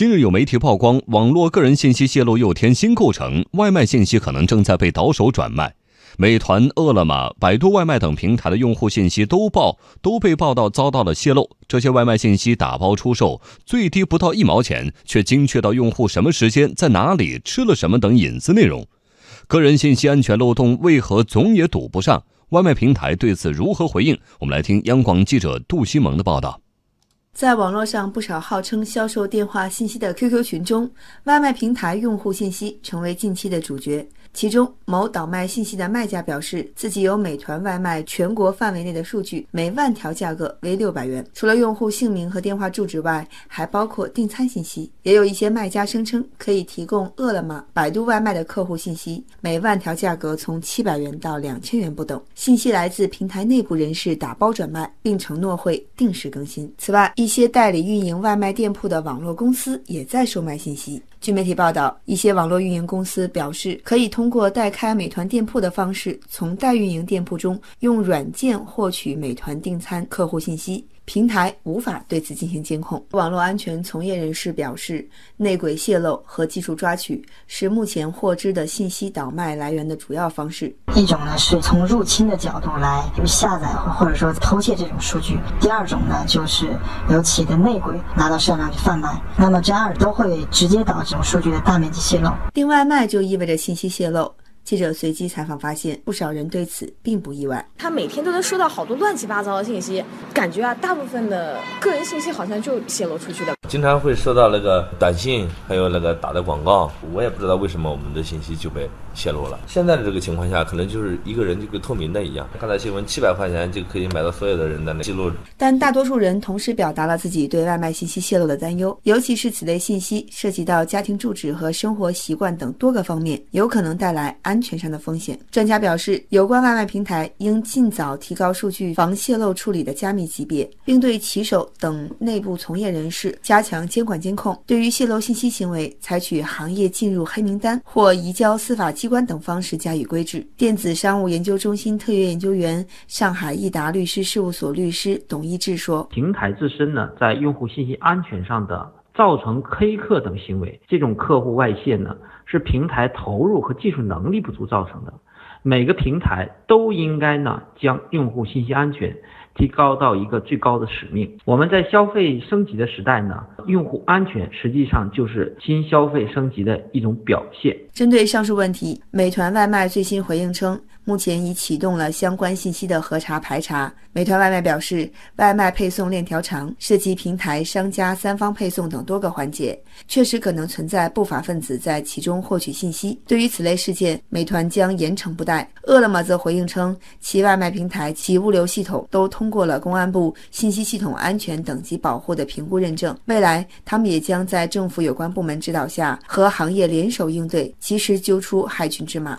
近日有媒体曝光，网络个人信息泄露又添新构成，外卖信息可能正在被倒手转卖。美团、饿了么、百度外卖等平台的用户信息都报都被报道遭到了泄露。这些外卖信息打包出售，最低不到一毛钱，却精确到用户什么时间、在哪里吃了什么等隐私内容。个人信息安全漏洞为何总也堵不上？外卖平台对此如何回应？我们来听央广记者杜西蒙的报道。在网络上，不少号称销售电话信息的 QQ 群中，外卖平台用户信息成为近期的主角。其中，某倒卖信息的卖家表示，自己有美团外卖全国范围内的数据，每万条价格为六百元。除了用户姓名和电话住址外，还包括订餐信息。也有一些卖家声称可以提供饿了么、百度外卖的客户信息，每万条价格从七百元到两千元不等。信息来自平台内部人士打包转卖，并承诺会定时更新。此外，一些代理运营外卖店铺的网络公司也在售卖信息。据媒体报道，一些网络运营公司表示，可以通过代开美团店铺的方式，从代运营店铺中用软件获取美团订餐客户信息。平台无法对此进行监控。网络安全从业人士表示，内鬼泄露和技术抓取是目前获知的信息倒卖来源的主要方式。一种呢是从入侵的角度来下载或者说偷窃这种数据；第二种呢就是由企业的内鬼拿到市场上去贩卖。那么这二都会直接导致数据的大面积泄露。订外卖就意味着信息泄露。记者随机采访发现，不少人对此并不意外。他每天都能收到好多乱七八糟的信息，感觉啊，大部分的个人信息好像就泄露出去的。经常会收到那个短信，还有那个打的广告，我也不知道为什么我们的信息就被。泄露了。现在的这个情况下，可能就是一个人就跟透明的一样。看到新闻，七百块钱就可以买到所有的人的那记录。但大多数人同时表达了自己对外卖信息泄露的担忧，尤其是此类信息涉及到家庭住址和生活习惯等多个方面，有可能带来安全上的风险。专家表示，有关外卖平台应尽早提高数据防泄露处理的加密级别，并对骑手等内部从业人士加加强监管监控。对于泄露信息行为，采取行业进入黑名单或移交司法机关等方式加以规制。电子商务研究中心特约研究员、上海易达律师事务所律师董一志说：“平台自身呢，在用户信息安全上的造成黑客等行为，这种客户外泄呢，是平台投入和技术能力不足造成的。每个平台都应该呢，将用户信息安全。”提高到一个最高的使命。我们在消费升级的时代呢，用户安全实际上就是新消费升级的一种表现。针对上述问题，美团外卖最新回应称。目前已启动了相关信息的核查排查。美团外卖表示，外卖配送链条长，涉及平台、商家、三方配送等多个环节，确实可能存在不法分子在其中获取信息。对于此类事件，美团将严惩不贷。饿了么则回应称，其外卖平台、其物流系统都通过了公安部信息系统安全等级保护的评估认证。未来，他们也将在政府有关部门指导下，和行业联手应对，及时揪出害群之马。